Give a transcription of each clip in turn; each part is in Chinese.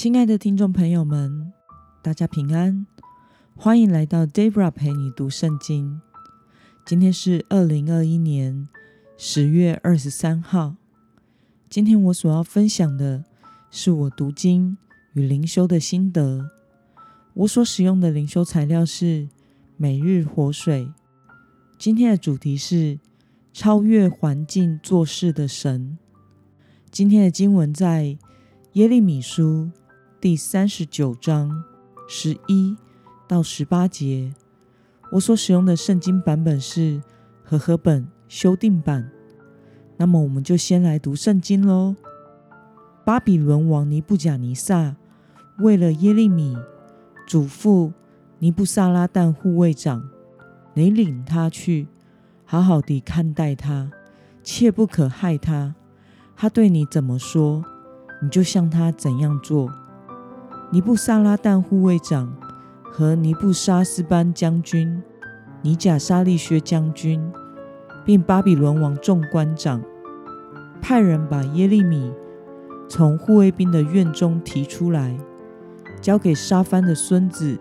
亲爱的听众朋友们，大家平安，欢迎来到 Debra 陪你读圣经。今天是二零二一年十月二十三号。今天我所要分享的是我读经与灵修的心得。我所使用的灵修材料是每日活水。今天的主题是超越环境做事的神。今天的经文在耶利米书第三十九章十一到十八节。我所使用的圣经版本是和合本修订版。那么，我们就先来读圣经喽。巴比伦王尼布甲尼撒为了耶利米嘱咐尼布萨拉旦护卫长：“你领他去，好好地看待他，切不可害他。”他对你怎么说，你就向他怎样做。尼布萨拉旦护卫长和尼布沙斯班将军、尼贾沙利薛将军，并巴比伦王众官长，派人把耶利米从护卫兵的院中提出来，交给沙番的孙子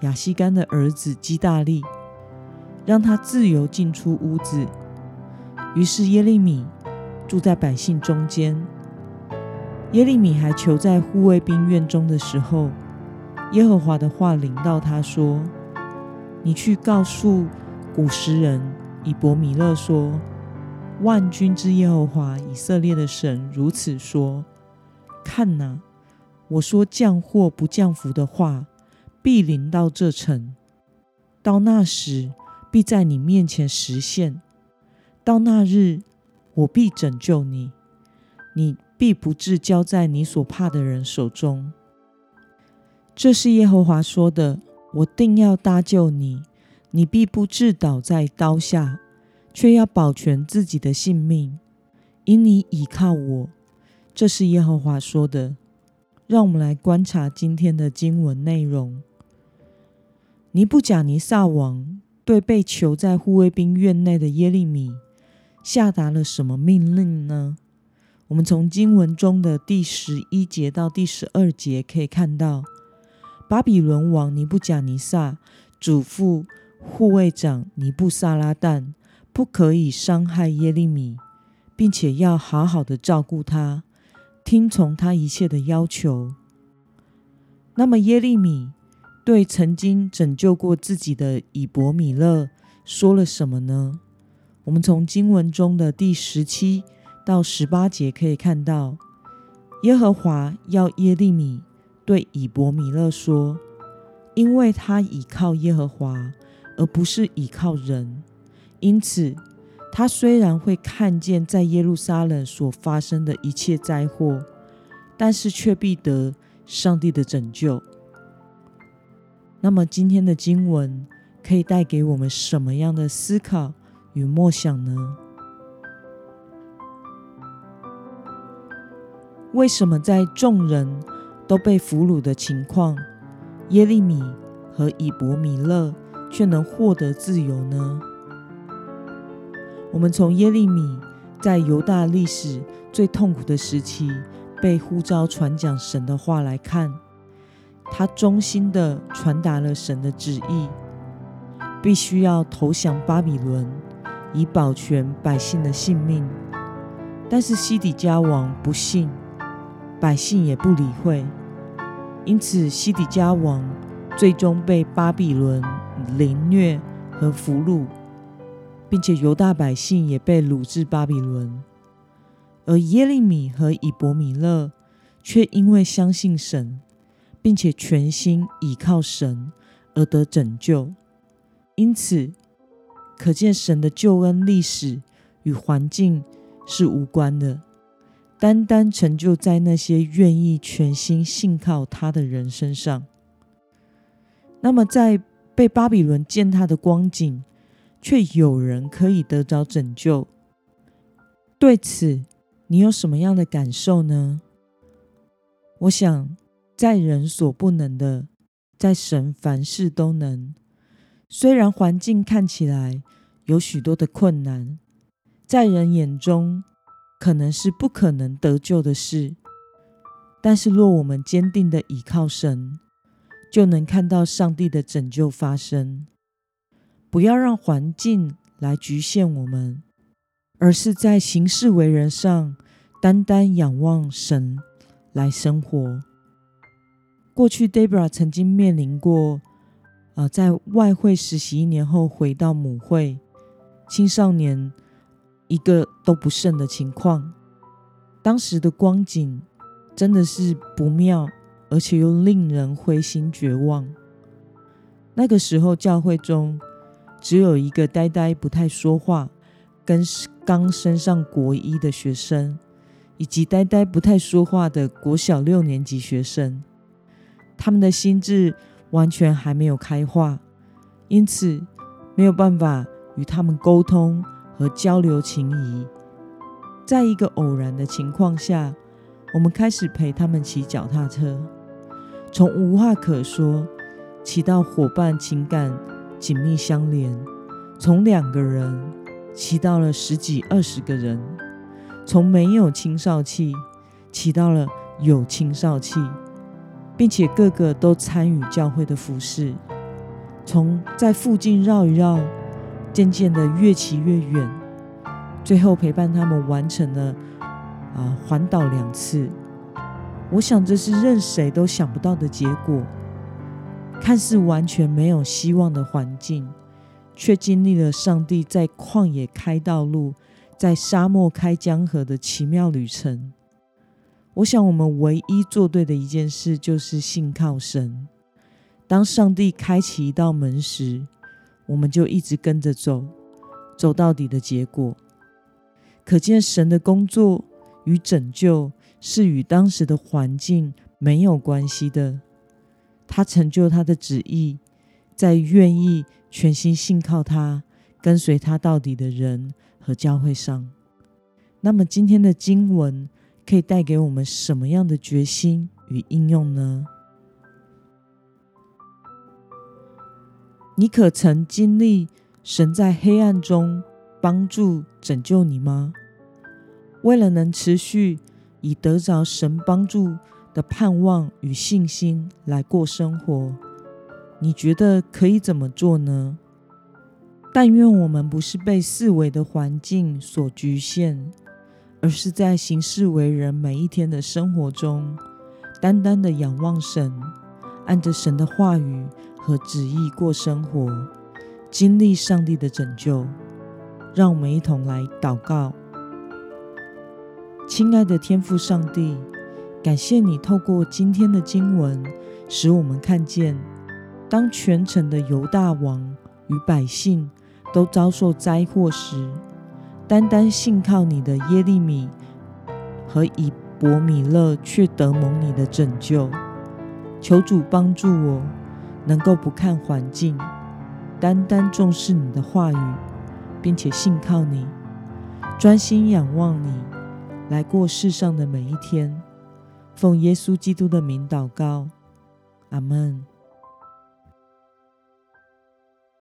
亚西干的儿子基大利，让他自由进出屋子。于是耶利米。住在百姓中间。耶利米还囚在护卫兵院中的时候，耶和华的话临到他说：“你去告诉古时人以伯米勒说，万军之耶和华以色列的神如此说：看哪，我说降祸不降福的话，必临到这城。到那时，必在你面前实现。到那日。”我必拯救你，你必不至交在你所怕的人手中。这是耶和华说的。我定要搭救你，你必不至倒在刀下，却要保全自己的性命，因你倚靠我。这是耶和华说的。让我们来观察今天的经文内容。尼布甲尼撒王对被囚在护卫兵院内的耶利米。下达了什么命令呢？我们从经文中的第十一节到第十二节可以看到，巴比伦王尼布甲尼撒嘱咐护卫长尼布萨拉旦，不可以伤害耶利米，并且要好好的照顾他，听从他一切的要求。那么耶利米对曾经拯救过自己的以伯米勒说了什么呢？我们从经文中的第十七到十八节可以看到，耶和华要耶利米对以伯米勒说：“因为他倚靠耶和华，而不是倚靠人，因此他虽然会看见在耶路撒冷所发生的一切灾祸，但是却必得上帝的拯救。”那么，今天的经文可以带给我们什么样的思考？与默想呢？为什么在众人都被俘虏的情况，耶利米和以伯米勒却能获得自由呢？我们从耶利米在犹大历史最痛苦的时期被呼召传讲神的话来看，他忠心的传达了神的旨意，必须要投降巴比伦。以保全百姓的性命，但是西底家王不信，百姓也不理会，因此西底家王最终被巴比伦凌虐和俘虏，并且犹大百姓也被掳至巴比伦。而耶利米和以伯米勒却因为相信神，并且全心倚靠神而得拯救，因此。可见神的救恩历史与环境是无关的，单单成就在那些愿意全心信靠他的人身上。那么，在被巴比伦践踏的光景，却有人可以得着拯救。对此，你有什么样的感受呢？我想，在人所不能的，在神凡事都能。虽然环境看起来有许多的困难，在人眼中可能是不可能得救的事，但是若我们坚定的倚靠神，就能看到上帝的拯救发生。不要让环境来局限我们，而是在行事为人上，单单仰望神来生活。过去，Debra 曾经面临过，呃，在外汇实习一年后回到母会，青少年一个都不剩的情况。当时的光景真的是不妙，而且又令人灰心绝望。那个时候，教会中只有一个呆呆不太说话、跟刚升上国一的学生，以及呆呆不太说话的国小六年级学生。他们的心智完全还没有开化，因此没有办法与他们沟通和交流情谊。在一个偶然的情况下，我们开始陪他们骑脚踏车，从无话可说骑到伙伴情感紧密相连，从两个人骑到了十几二十个人，从没有青少气骑到了有青少气。并且个个都参与教会的服饰，从在附近绕一绕，渐渐的越骑越远，最后陪伴他们完成了啊环岛两次。我想这是任谁都想不到的结果。看似完全没有希望的环境，却经历了上帝在旷野开道路，在沙漠开江河的奇妙旅程。我想，我们唯一做对的一件事，就是信靠神。当上帝开启一道门时，我们就一直跟着走，走到底的结果。可见，神的工作与拯救是与当时的环境没有关系的。他成就他的旨意，在愿意全心信靠他、跟随他到底的人和教会上。那么，今天的经文。可以带给我们什么样的决心与应用呢？你可曾经历神在黑暗中帮助拯救你吗？为了能持续以得着神帮助的盼望与信心来过生活，你觉得可以怎么做呢？但愿我们不是被四维的环境所局限。而是在行事为人每一天的生活中，单单的仰望神，按着神的话语和旨意过生活，经历上帝的拯救。让我们一同来祷告：亲爱的天父上帝，感谢你透过今天的经文，使我们看见，当全城的犹大王与百姓都遭受灾祸时。单单信靠你的耶利米和以伯米勒，却得蒙你的拯救。求主帮助我，能够不看环境，单单重视你的话语，并且信靠你，专心仰望你，来过世上的每一天。奉耶稣基督的名祷告，阿门。